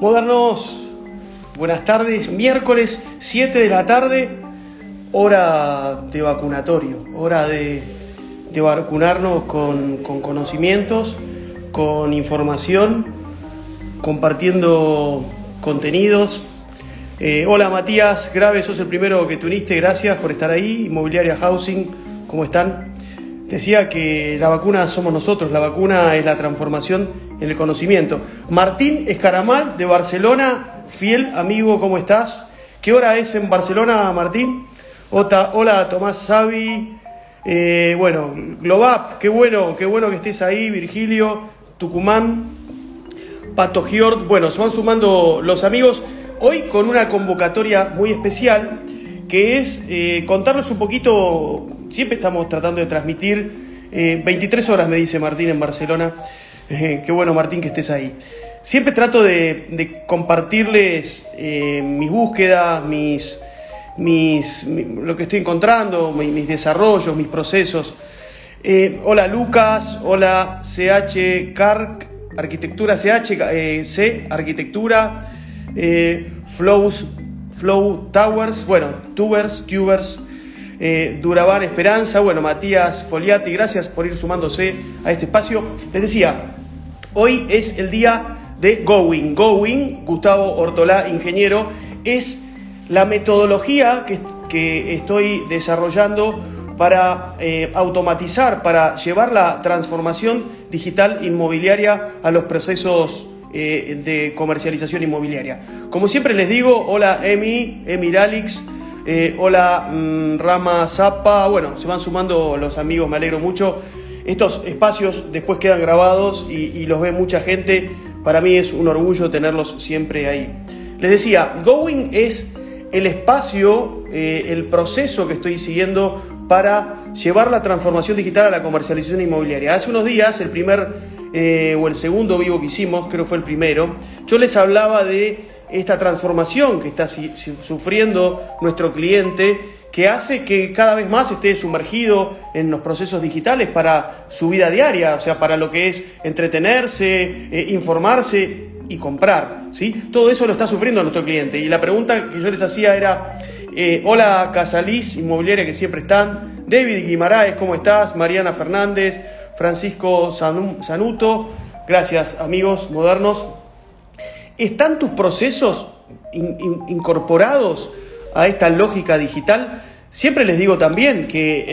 Modernos, buenas tardes. Miércoles 7 de la tarde, hora de vacunatorio, hora de, de vacunarnos con, con conocimientos, con información, compartiendo contenidos. Eh, hola Matías Grave, sos el primero que te gracias por estar ahí. Inmobiliaria Housing, ¿cómo están? Decía que la vacuna somos nosotros, la vacuna es la transformación en el conocimiento. Martín Escaramal de Barcelona, fiel amigo, ¿cómo estás? ¿Qué hora es en Barcelona, Martín? Ota, hola Tomás Savi, eh, bueno, Globap, qué bueno, qué bueno que estés ahí, Virgilio, Tucumán, Pato Giord, bueno, se van sumando los amigos hoy con una convocatoria muy especial que es eh, contarles un poquito, siempre estamos tratando de transmitir, eh, 23 horas me dice Martín en Barcelona, eh, qué bueno Martín que estés ahí. Siempre trato de, compartirles eh, mis búsquedas, mis, mis, mi- lo que estoy encontrando, mi- mis desarrollos, mis procesos. Eh, hola Lucas, hola CH Carc, Arquitectura CH, eh, C, Arquitectura, eh, Flows, Flow Towers, bueno, Tubers, Tubers, eh, Duraban Esperanza, bueno, Matías Foliati, gracias por ir sumándose a este espacio. Les decía, hoy es el día de Going. Going, Gustavo Ortolá, ingeniero, es la metodología que, que estoy desarrollando para eh, automatizar, para llevar la transformación digital inmobiliaria a los procesos eh, de comercialización inmobiliaria. Como siempre les digo, hola Emi, Emi Ralix, eh, hola mm, Rama Zapa, bueno, se van sumando los amigos, me alegro mucho. Estos espacios después quedan grabados y, los ve mucha gente. Para mí es un orgullo tenerlos siempre ahí. Les decía, Going es el espacio, eh, el proceso que estoy siguiendo para llevar la transformación digital a la comercialización inmobiliaria. Hace unos días, el primer eh, o el segundo vivo que hicimos, creo fue el primero, yo les hablaba de esta transformación que está sufriendo nuestro cliente, que hace que cada vez más esté sumergido en los procesos digitales para su vida diaria, o sea, para lo que es entretenerse, eh, informarse y comprar. ¿sí? Todo eso lo está sufriendo nuestro cliente. Y la pregunta que yo les hacía era, eh, hola Casalís, inmobiliaria que siempre están, David Guimaraes, ¿cómo estás? Mariana Fernández, Francisco Sanu- Sanuto, gracias amigos modernos. ¿Están tus procesos in- in- incorporados a esta lógica digital? Siempre les digo también que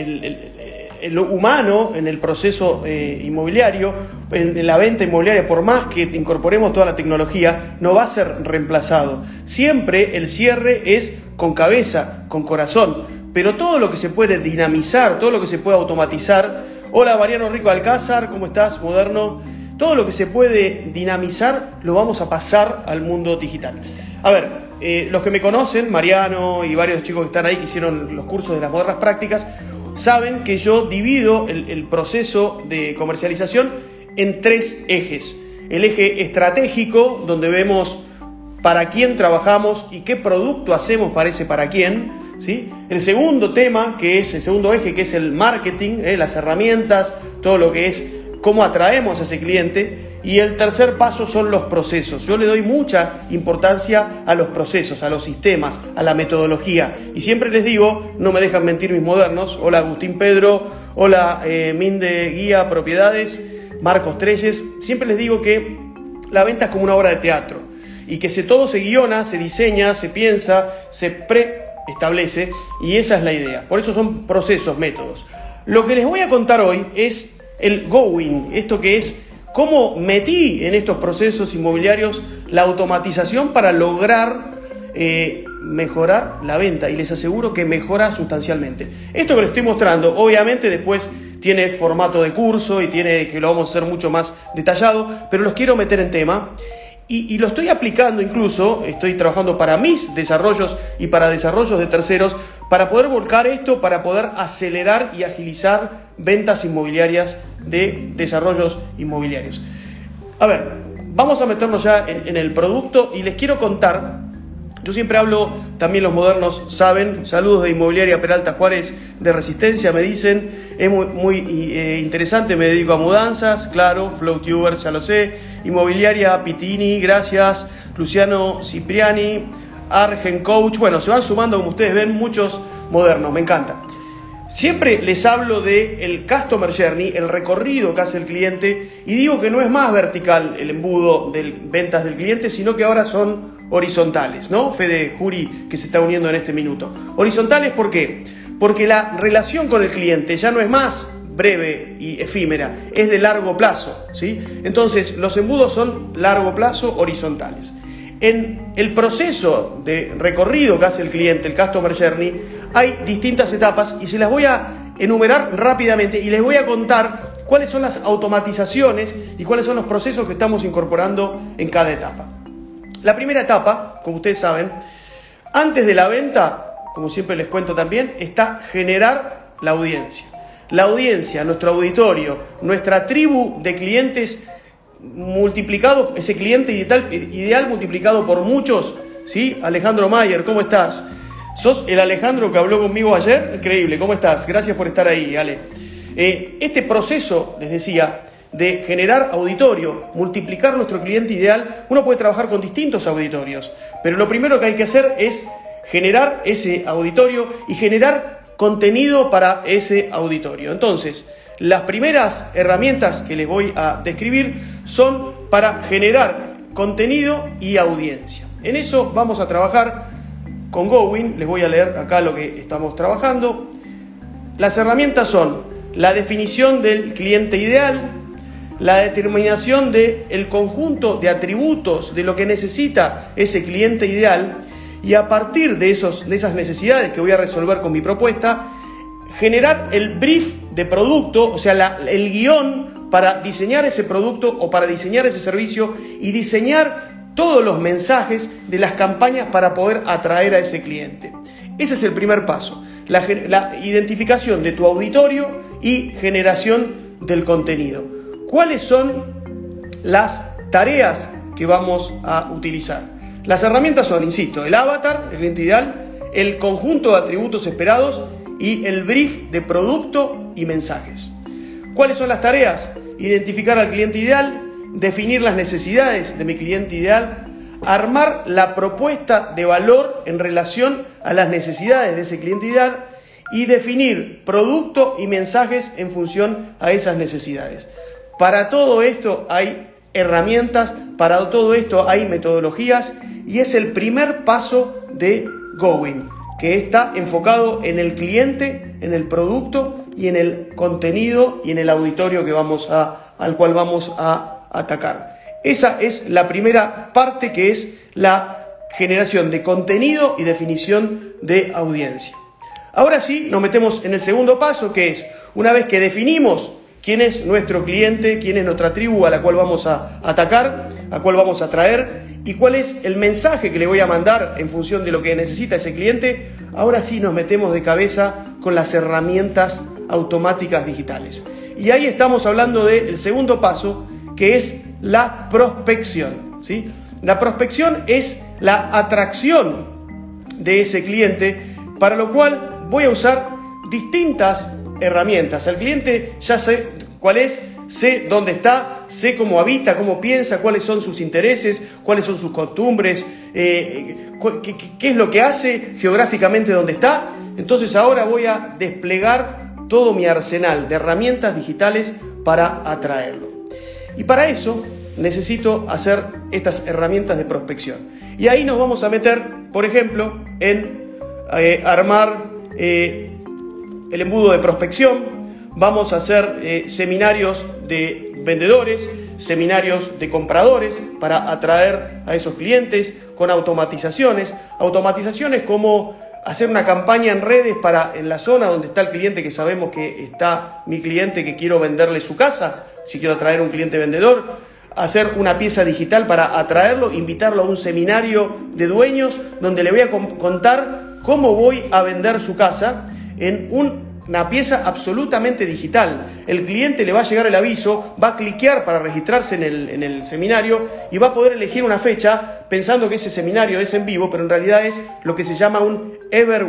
el humano en el proceso eh, inmobiliario, en, en la venta inmobiliaria, por más que incorporemos toda la tecnología, no va a ser reemplazado. Siempre el cierre es con cabeza, con corazón, pero todo lo que se puede dinamizar, todo lo que se puede automatizar. Hola Mariano Rico Alcázar, ¿cómo estás? Moderno. Todo lo que se puede dinamizar lo vamos a pasar al mundo digital. A ver, eh, los que me conocen, Mariano y varios chicos que están ahí que hicieron los cursos de las modernas prácticas, saben que yo divido el, proceso de comercialización en tres ejes. El eje estratégico, donde vemos para quién trabajamos y qué producto hacemos para ese para quién. ¿sí? El segundo tema, que es el segundo eje, que es el marketing, ¿eh? las herramientas, todo lo que es cómo atraemos a ese cliente. Y el tercer paso son los procesos. Yo le doy mucha importancia a los procesos, a los sistemas, a la metodología. Y siempre les digo, no me dejan mentir mis modernos. Hola Agustín Pedro, hola eh, Minde Guía Propiedades, Marcos Treyes. Siempre les digo que la venta es como una obra de teatro y que se, todo se guiona, se diseña, se piensa, se preestablece y esa es la idea. Por eso son procesos, métodos. Lo que les voy a contar hoy es el going, esto que es cómo metí en estos procesos inmobiliarios la automatización para lograr eh, mejorar la venta y les aseguro que mejora sustancialmente. Esto que les estoy mostrando, obviamente después tiene formato de curso y tiene que lo vamos a hacer mucho más detallado, pero los quiero meter en tema. Y, y lo estoy aplicando incluso, estoy trabajando para mis desarrollos y para desarrollos de terceros, para poder volcar esto, para poder acelerar y agilizar ventas inmobiliarias de desarrollos inmobiliarios. A ver, vamos a meternos ya en, el producto y les quiero contar yo siempre hablo, también los modernos saben, saludos de Inmobiliaria Peralta Juárez de Resistencia, me dicen, es muy, muy eh, interesante, me dedico a mudanzas, claro, Flow Tubers, ya lo sé, Inmobiliaria Pitini, gracias, Luciano Cipriani, Argen Coach, bueno, se van sumando como ustedes ven muchos modernos, me encanta. Siempre les hablo de el customer journey, el recorrido que hace el cliente y digo que no es más vertical el embudo de ventas del cliente, sino que ahora son horizontales, ¿no? Fede Juri que se está uniendo en este minuto. Horizontales ¿por qué? Porque la relación con el cliente ya no es más breve y efímera, es de largo plazo, ¿sí? Entonces, los embudos son largo plazo horizontales. En el proceso de recorrido que hace el cliente, el Customer Journey, hay distintas etapas y se las voy a enumerar rápidamente y les voy a contar cuáles son las automatizaciones y cuáles son los procesos que estamos incorporando en cada etapa. La primera etapa, como ustedes saben, antes de la venta, como siempre les cuento también, está generar la audiencia. La audiencia, nuestro auditorio, nuestra tribu de clientes multiplicado, ese cliente ideal, ideal multiplicado por muchos, ¿sí? Alejandro Mayer, ¿cómo estás? ¿Sos el Alejandro que habló conmigo ayer? Increíble, ¿cómo estás? Gracias por estar ahí, Ale. Eh, este proceso, les decía, de generar auditorio, multiplicar nuestro cliente ideal, uno puede trabajar con distintos auditorios, pero lo primero que hay que hacer es generar ese auditorio y generar contenido para ese auditorio. Entonces, las primeras herramientas que les voy a describir son para generar contenido y audiencia. En eso vamos a trabajar con Gowin, les voy a leer acá lo que estamos trabajando. Las herramientas son la definición del cliente ideal, la determinación del el conjunto de atributos de lo que necesita ese cliente ideal y a partir de, esos, de esas necesidades que voy a resolver con mi propuesta, generar el brief de producto, o sea, el guion para diseñar ese producto o para diseñar ese servicio y diseñar todos los mensajes de las campañas para poder atraer a ese cliente. Ese es el primer paso, la, identificación de tu auditorio y generación del contenido. ¿Cuáles son las tareas que vamos a utilizar? Las herramientas son, insisto, el avatar, el cliente ideal, el conjunto de atributos esperados y el brief de producto y mensajes. ¿Cuáles son las tareas? Identificar al cliente ideal, definir las necesidades de mi cliente ideal, armar la propuesta de valor en relación a las necesidades de ese cliente ideal y definir producto y mensajes en función a esas necesidades. Para todo esto hay herramientas, para todo esto hay metodologías y es el primer paso de Going, que está enfocado en el cliente, en el producto y en el contenido y en el auditorio que vamos a, al cual vamos a atacar. Esa es la primera parte que es la generación de contenido y definición de audiencia. Ahora sí, nos metemos en el segundo paso, que es, una vez que definimos quién es nuestro cliente, quién es nuestra tribu a la cual vamos a atacar, a cual vamos a traer y cuál es el mensaje que le voy a mandar en función de lo que necesita ese cliente, ahora sí nos metemos de cabeza con las herramientas automáticas digitales. Y ahí estamos hablando del segundo paso, que es la prospección. ¿sí? La prospección es la atracción de ese cliente, para lo cual voy a usar distintas herramientas. El cliente ya sé cuál es, sé dónde está, sé cómo habita, cómo piensa, cuáles son sus intereses, cuáles son sus costumbres, eh, qué, qué es lo que hace geográficamente dónde está. Entonces ahora voy a desplegar todo mi arsenal de herramientas digitales para atraerlo. Y para eso necesito hacer estas herramientas de prospección. Y ahí nos vamos a meter, por ejemplo, en eh, armar eh, el embudo de prospección, vamos a hacer eh, seminarios de vendedores, seminarios de compradores para atraer a esos clientes con automatizaciones, automatizaciones como hacer una campaña en redes para en la zona donde está el cliente que sabemos que está mi cliente que quiero venderle su casa, si quiero atraer un cliente vendedor, hacer una pieza digital para atraerlo, invitarlo a un seminario de dueños donde le voy a contar cómo voy a vender su casa en una pieza absolutamente digital. El cliente le va a llegar el aviso, va a cliquear para registrarse en el, seminario y va a poder elegir una fecha pensando que ese seminario es en vivo, pero en realidad es lo que se llama un ever,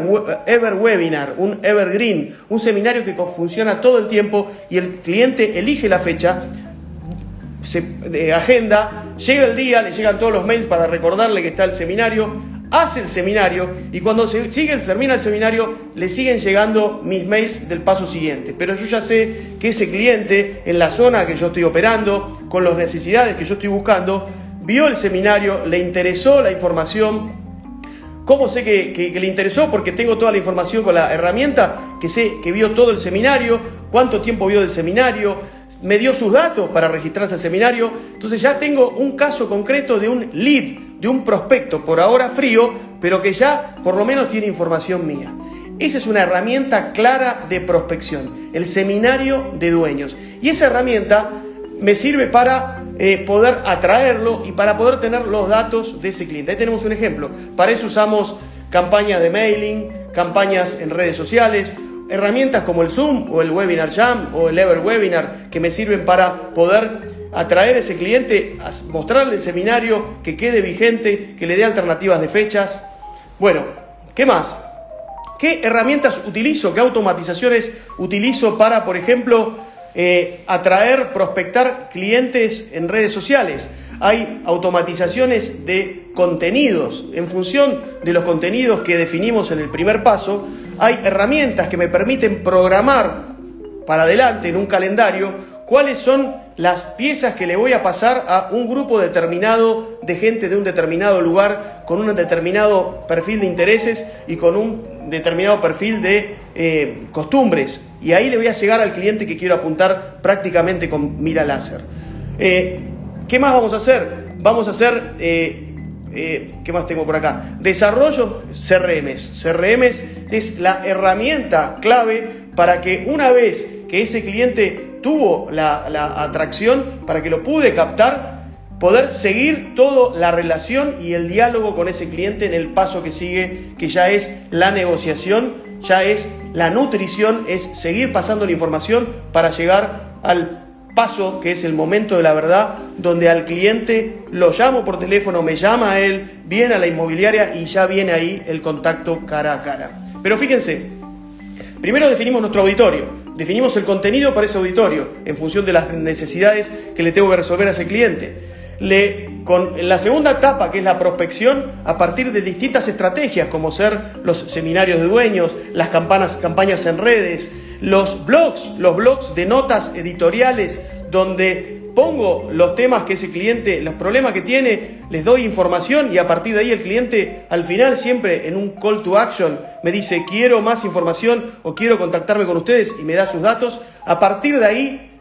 ever webinar, un evergreen, un seminario que funciona todo el tiempo y el cliente elige la fecha se, agenda, llega el día, le llegan todos los mails para recordarle que está el seminario, hace el seminario y cuando se termina el seminario le siguen llegando mis mails del paso siguiente. Pero yo ya sé que ese cliente en la zona que yo estoy operando, con las necesidades que yo estoy buscando, vio el seminario, le interesó la información, ¿Cómo sé que, le interesó? Porque tengo toda la información con la herramienta, que sé que vio todo el seminario, cuánto tiempo vio del seminario, me dio sus datos para registrarse al seminario. Entonces ya tengo un caso concreto de un lead, de un prospecto, por ahora frío, pero que ya por lo menos tiene información mía. Esa es una herramienta clara de prospección, el seminario de dueños. Y esa herramienta me sirve para eh, poder atraerlo y para poder tener los datos de ese cliente. Ahí tenemos un ejemplo. Para eso usamos campañas de mailing, campañas en redes sociales, herramientas como el Zoom o el Webinar Jam o el Ever Webinar que me sirven para poder atraer a ese cliente, mostrarle el seminario, que quede vigente, que le dé alternativas de fechas. Bueno, ¿qué más? ¿Qué herramientas utilizo? ¿Qué automatizaciones utilizo para, por ejemplo, eh, atraer, prospectar clientes en redes sociales. Hay automatizaciones de contenidos. En función de los contenidos que definimos en el primer paso, hay herramientas que me permiten programar para adelante en un calendario cuáles son las piezas que le voy a pasar a un grupo determinado de gente de un determinado lugar con un determinado perfil de intereses y con un determinado perfil de eh, costumbres. Y ahí le voy a llegar al cliente que quiero apuntar prácticamente con mira láser. Eh, ¿Qué más vamos a hacer? Vamos a hacer, eh, ¿qué más tengo por acá? Desarrollo CRMs. CRMs es la herramienta clave para que una vez que ese cliente tuvo la, atracción, para que lo pude captar, poder seguir toda la relación y el diálogo con ese cliente en el paso que sigue, que ya es la negociación, ya es la nutrición, es seguir pasando la información para llegar al paso que es el momento de la verdad, donde al cliente lo llamo por teléfono, me llama a él, viene a la inmobiliaria y ya viene ahí el contacto cara a cara. Pero fíjense, primero definimos nuestro auditorio, definimos el contenido para ese auditorio en función de las necesidades que le tengo que resolver a ese cliente. Le, con la segunda etapa, que es la prospección, a partir de distintas estrategias, como ser los seminarios de dueños, las campanas, campañas en redes, los blogs, los blogs de notas editoriales, donde pongo los temas que ese cliente, los problemas que tiene, les doy información y a partir de ahí el cliente al final siempre en un call to action me dice quiero más información o quiero contactarme con ustedes y me da sus datos. A partir de ahí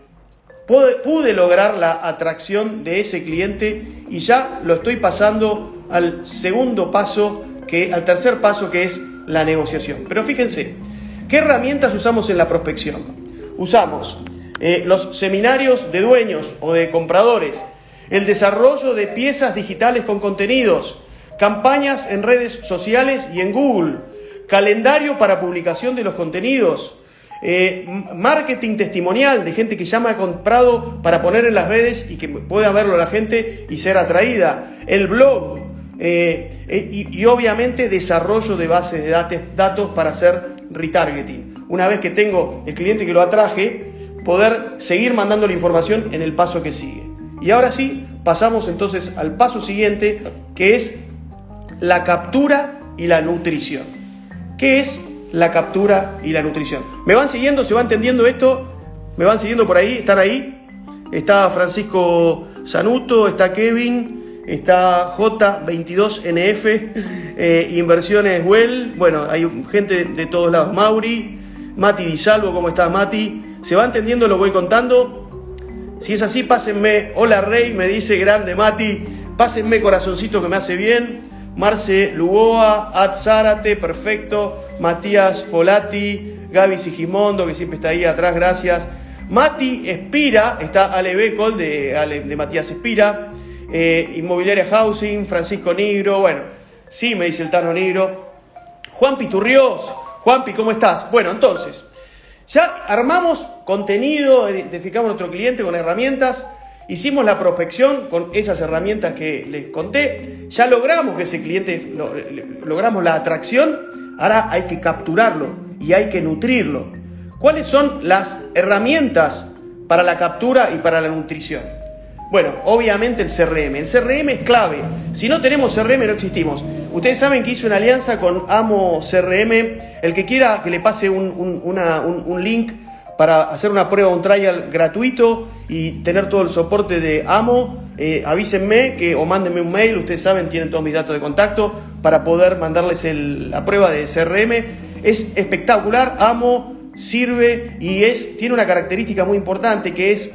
pude, lograr la atracción de ese cliente y ya lo estoy pasando al segundo paso, que, al tercer paso que es la negociación. Pero fíjense, ¿qué herramientas usamos en la prospección? Usamos eh, los seminarios de dueños o de compradores, el desarrollo de piezas digitales con contenidos, campañas en redes sociales y en Google, calendario para publicación de los contenidos, eh, marketing testimonial de gente que ya me ha comprado para poner en las redes y que pueda verlo la gente y ser atraída, el blog eh, eh, y, obviamente desarrollo de bases de datos para hacer retargeting. Una vez que tengo el cliente que lo atraje, poder seguir mandando la información en el paso que sigue. Y ahora sí, pasamos entonces al paso siguiente, que es la captura y la nutrición. ¿Qué es la captura y la nutrición. ¿Me van siguiendo? ¿Se va entendiendo esto? ¿Me van siguiendo por ahí? ¿Están ahí? Está Francisco Sanuto, está Kevin, está J22NF, eh, Inversiones Well, bueno, hay gente de todos lados, Mauri, Mati Di Salvo, ¿cómo estás Mati? ¿Se va entendiendo? Lo voy contando. Si es así, pásenme, hola Rey, me dice grande Mati, pásenme corazoncito que me hace bien. Marce Lugoa, Ad Zárate, perfecto. Matías Folati, Gaby Sigimondo, que siempre está ahí atrás, gracias. Mati Espira, está Ale Becol de, de Matías Espira. Eh, Inmobiliaria Housing, Francisco Negro, bueno, sí, me dice el Tano Negro. Juan Piturrios, Juanpi, ¿cómo estás? Bueno, entonces, ya armamos contenido, identificamos nuestro cliente con herramientas. Hicimos la prospección con esas herramientas que les conté, ya logramos que ese cliente, logramos la atracción, ahora hay que capturarlo y hay que nutrirlo. ¿Cuáles son las herramientas para la captura y para la nutrición? Bueno, obviamente el CRM. El CRM es clave. Si no tenemos CRM no existimos. Ustedes saben que hice una alianza con Amo CRM. El que quiera que le pase un, link para hacer una prueba, un trial gratuito y tener todo el soporte de Amo, eh, avísenme que, o mándenme un mail, ustedes saben, tienen todos mis datos de contacto para poder mandarles la prueba de CRM. Es espectacular, Amo sirve y es, tiene una característica muy importante que es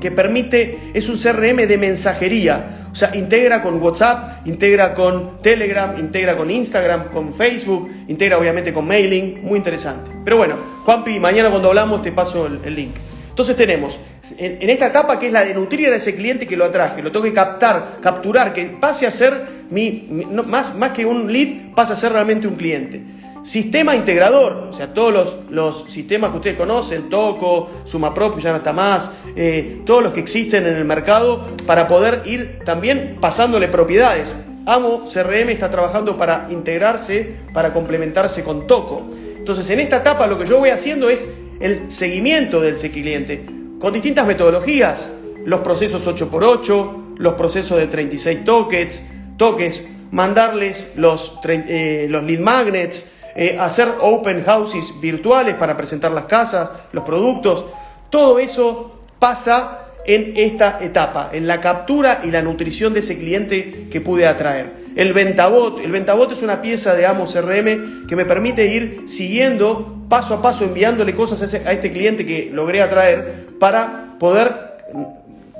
que permite, es un CRM de mensajería. O sea, integra con WhatsApp, integra con Telegram, integra con Instagram, con Facebook, integra obviamente con mailing, muy interesante. Pero bueno, Juanpi, mañana cuando hablamos te paso el, link. Entonces tenemos en, esta etapa que es la de nutrir a ese cliente que lo atraje, lo tengo que captar, capturar, que pase a ser mi, más, más que un lead, pase a ser realmente un cliente. Sistema integrador, o sea, todos los, los sistemas que ustedes conocen, Toco, SumaPro, ya no está más, eh, todos los que existen en el mercado, para poder ir también pasándole propiedades. Amo CRM está trabajando para integrarse, para complementarse con Toco. Entonces, en esta etapa lo que yo voy haciendo es el seguimiento del cliente con distintas metodologías, los procesos 8x8, los procesos de 36 toques, toques mandarles los, eh, los lead magnets, eh, hacer open houses virtuales para presentar las casas, los productos. Todo eso pasa en esta etapa, en la captura y la nutrición de ese cliente que pude atraer. El Ventabot, el es una pieza de Amo CRM que me permite ir siguiendo paso a paso, enviándole cosas a, este cliente que logré atraer para poder,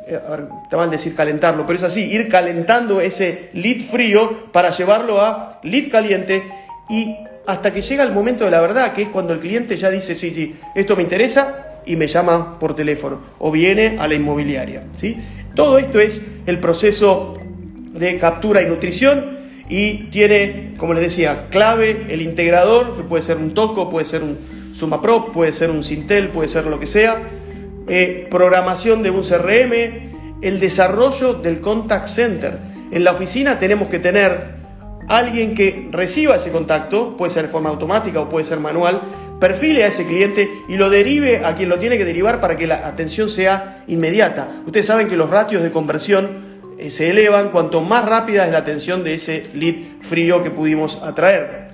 eh, van a decir calentarlo, pero es así, ir calentando ese lead frío para llevarlo a lead caliente y hasta que llega el momento de la verdad, que es cuando el cliente ya dice, sí, sí, esto me interesa y me llama por teléfono o viene a la inmobiliaria. ¿sí? Todo esto es el proceso de captura y nutrición y tiene, como les decía, clave el integrador, que puede ser un Toco, puede ser un SumaPro, puede ser un Sintel, puede ser lo que sea, eh, programación de un CRM, el desarrollo del contact center. En la oficina tenemos que tener alguien que reciba ese contacto, puede ser de forma automática o puede ser manual, perfile a ese cliente y lo derive a quien lo tiene que derivar para que la atención sea inmediata. Ustedes saben que los ratios de conversión eh, se elevan cuanto más rápida es la atención de ese lead frío que pudimos atraer.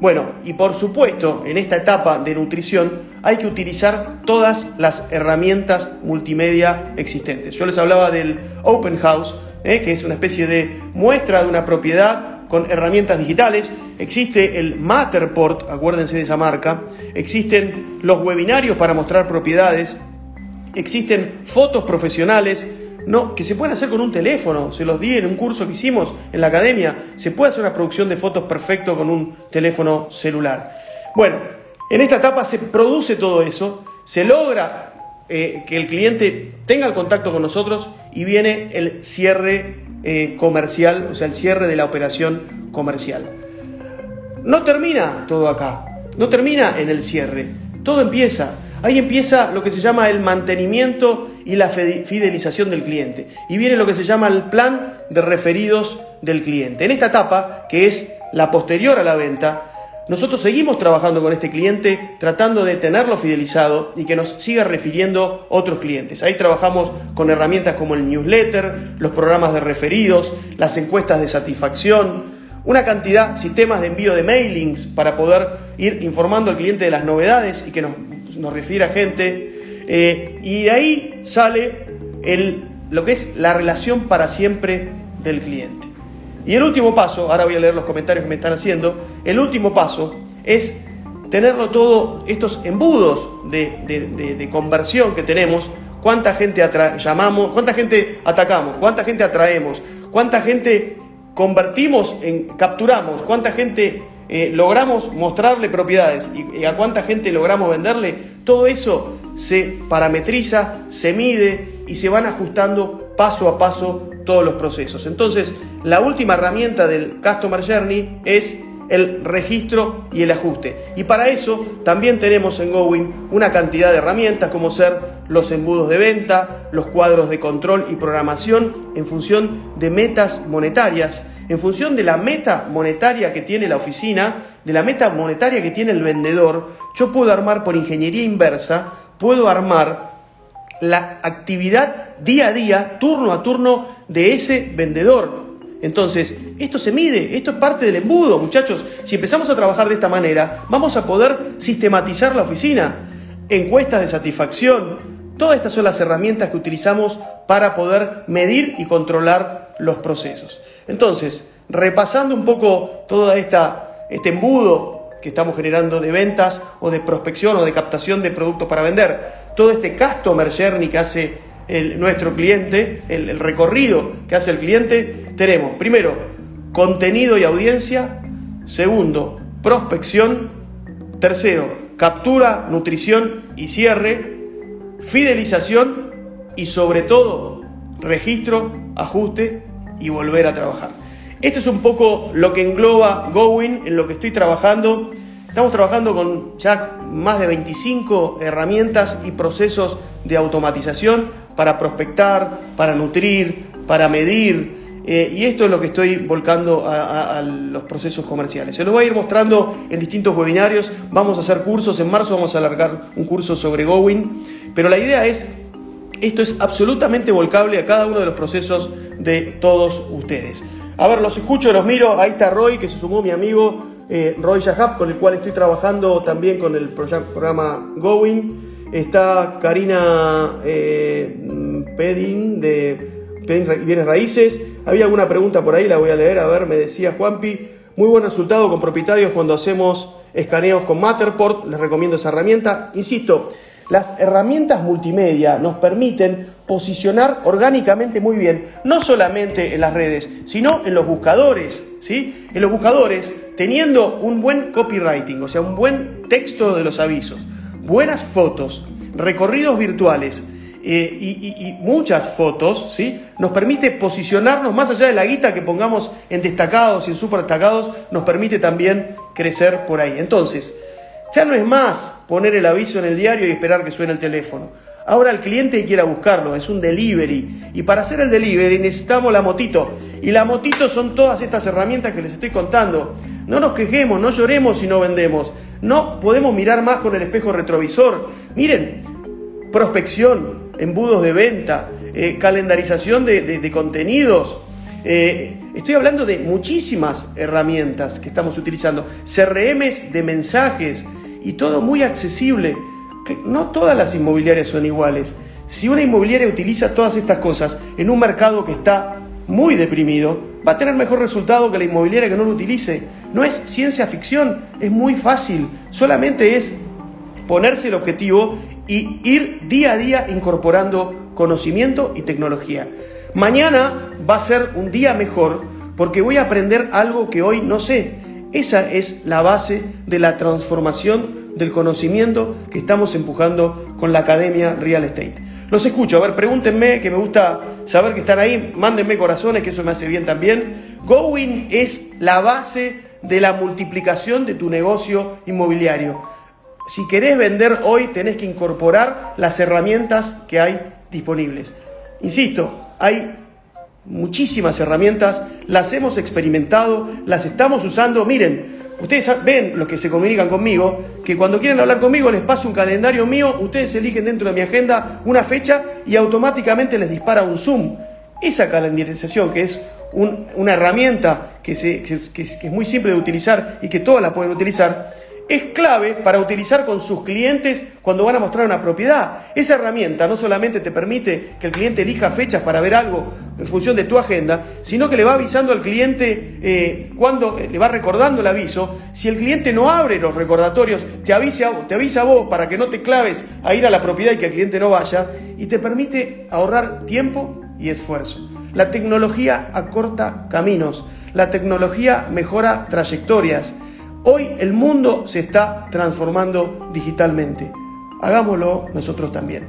Bueno, y por supuesto, en esta etapa de nutrición hay que utilizar todas las herramientas multimedia existentes. Yo les hablaba del Open House, eh, que es una especie de muestra de una propiedad con herramientas digitales, existe el Matterport, acuérdense de esa marca, existen los webinarios para mostrar propiedades, existen fotos profesionales, no, que se pueden hacer con un teléfono, se los di en un curso que hicimos en la academia, se puede hacer una producción de fotos perfecto con un teléfono celular. Bueno, en esta etapa se produce todo eso, se logra eh, que el cliente tenga el contacto con nosotros y viene el cierre eh, comercial, o sea, el cierre de la operación comercial. No termina todo acá, no termina en el cierre, todo empieza. Ahí empieza lo que se llama el mantenimiento y la fidelización del cliente. Y viene lo que se llama el plan de referidos del cliente. En esta etapa, que es la posterior a la venta, nosotros seguimos trabajando con este cliente tratando de tenerlo fidelizado y que nos siga refiriendo otros clientes. Ahí trabajamos con herramientas como el newsletter, los programas de referidos, las encuestas de satisfacción, una cantidad, sistemas de envío de mailings para poder ir informando al cliente de las novedades y que nos, nos refiera gente. Eh, y de ahí sale lo que es la relación para siempre del cliente. Y el último paso, ahora voy a leer los comentarios que me están haciendo, el último paso es tenerlo todo, estos embudos de, conversión que tenemos, cuánta gente llamamos, cuánta gente atacamos, cuánta gente atraemos, cuánta gente convertimos en, capturamos, cuánta gente eh, logramos mostrarle propiedades y, a cuánta gente logramos venderle, todo eso se parametriza, se mide y se van ajustando paso a paso todos los procesos. Entonces, la última herramienta del Customer Journey es el registro y el ajuste. Y para eso también tenemos en Going una cantidad de herramientas como ser los embudos de venta, los cuadros de control y programación en función de metas monetarias, en función de la meta monetaria que tiene la oficina, de la meta monetaria que tiene el vendedor, yo puedo armar por ingeniería inversa, puedo armar la actividad día a día, turno a turno de ese vendedor. Entonces, esto se mide, esto es parte del embudo, muchachos. Si empezamos a trabajar de esta manera, vamos a poder sistematizar la oficina, encuestas de satisfacción. Todas estas son las herramientas que utilizamos para poder medir y controlar los procesos. Entonces, repasando un poco todo este embudo que estamos generando de ventas o de prospección o de captación de productos para vender, todo este customer journey que hace nuestro cliente, el, recorrido que hace el cliente, tenemos primero contenido y audiencia, segundo prospección, tercero captura, nutrición y cierre, fidelización y sobre todo registro, ajuste y volver a trabajar. Esto es un poco lo que engloba Going, en lo que estoy trabajando. Estamos trabajando con ya más de 25 herramientas y procesos de automatización para prospectar, para nutrir, para medir. Eh, y esto es lo que estoy volcando a, los procesos comerciales. Se lo voy a ir mostrando en distintos webinarios. Vamos a hacer cursos. En marzo vamos a alargar un curso sobre Going. Pero la idea es, esto es absolutamente volcable a cada uno de los procesos de todos ustedes. A ver, los escucho, los miro. Ahí está Roy, que se sumó mi amigo eh, Roy Yahaf, con el cual estoy trabajando también con el programa Going. Está Karina eh, Pedin de Pedin Bienes Raíces. Había alguna pregunta por ahí, la voy a leer. A ver, me decía Juanpi. Muy buen resultado con propietarios cuando hacemos escaneos con Matterport. Les recomiendo esa herramienta. Insisto, las herramientas multimedia nos permiten posicionar orgánicamente muy bien, no solamente en las redes, sino en los buscadores. ¿sí? En los buscadores, teniendo un buen copywriting, o sea, un buen texto de los avisos, buenas fotos, recorridos virtuales eh, y, muchas fotos, ¿sí? nos permite posicionarnos más allá de la guita que pongamos en destacados y en super destacados, nos permite también crecer por ahí. Entonces, ya no es más poner el aviso en el diario y esperar que suene el teléfono. Ahora el cliente quiera buscarlo, es un delivery. Y para hacer el delivery necesitamos la motito. Y la motito son todas estas herramientas que les estoy contando. No nos quejemos, no lloremos si no vendemos. No podemos mirar más con el espejo retrovisor. Miren, prospección, embudos de venta, eh, calendarización de, contenidos. Eh, estoy hablando de muchísimas herramientas que estamos utilizando. CRMs de mensajes y todo muy accesible. No todas las inmobiliarias son iguales. Si una inmobiliaria utiliza todas estas cosas en un mercado que está muy deprimido, va a tener mejor resultado que la inmobiliaria que no lo utilice. No es ciencia ficción, es muy fácil. Solamente es ponerse el objetivo y ir día a día incorporando conocimiento y tecnología. Mañana va a ser un día mejor porque voy a aprender algo que hoy no sé. Esa es la base de la transformación del conocimiento que estamos empujando con la Academia Real Estate. Los escucho, a ver, pregúntenme, que me gusta saber que están ahí, mándenme corazones, que eso me hace bien también. Going es la base de la multiplicación de tu negocio inmobiliario. Si querés vender hoy, tenés que incorporar las herramientas que hay disponibles. Insisto, hay muchísimas herramientas, las hemos experimentado, las estamos usando. Miren, ustedes ven los que se comunican conmigo, que cuando quieren hablar conmigo les paso un calendario mío, ustedes eligen dentro de mi agenda una fecha y automáticamente les dispara un Zoom. Esa calendarización, que es una herramienta que, es, muy simple de utilizar y que todas la pueden utilizar, es clave para utilizar con sus clientes cuando van a mostrar una propiedad. Esa herramienta no solamente te permite que el cliente elija fechas para ver algo en función de tu agenda, sino que le va avisando al cliente eh, cuando eh, le va recordando el aviso. Si el cliente no abre los recordatorios, te avisa, te avisa a vos para que no te claves a ir a la propiedad y que el cliente no vaya, y te permite ahorrar tiempo y esfuerzo. La tecnología acorta caminos, la tecnología mejora trayectorias Hoy el mundo se está transformando digitalmente. Hagámoslo nosotros también.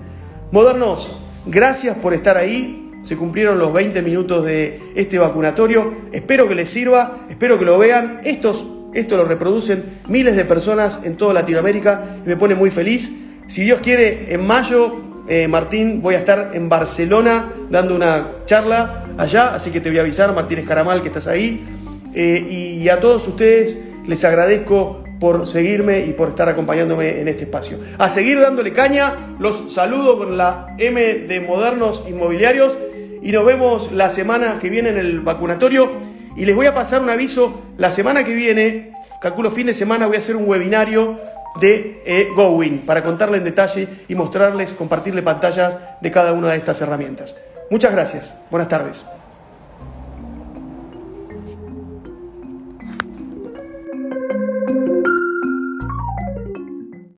Modernos, gracias por estar ahí. Se cumplieron los 20 minutos de este vacunatorio. Espero que les sirva, espero que lo vean. Estos, esto lo reproducen miles de personas en toda Latinoamérica y me pone muy feliz. Si Dios quiere, en mayo, eh, Martín, voy a estar en Barcelona dando una charla allá, así que te voy a avisar, Martín Escaramal, que estás ahí. Eh, y a todos ustedes les agradezco por seguirme y por estar acompañándome en este espacio. A seguir dándole caña, los saludo con la M de Modernos Inmobiliarios y nos vemos la semana que viene en el vacunatorio. Y les voy a pasar un aviso, la semana que viene, calculo fin de semana, voy a hacer un webinario de eh, GoWin para contarle en detalle y mostrarles, compartirle pantallas de cada una de estas herramientas. Muchas gracias. Buenas tardes.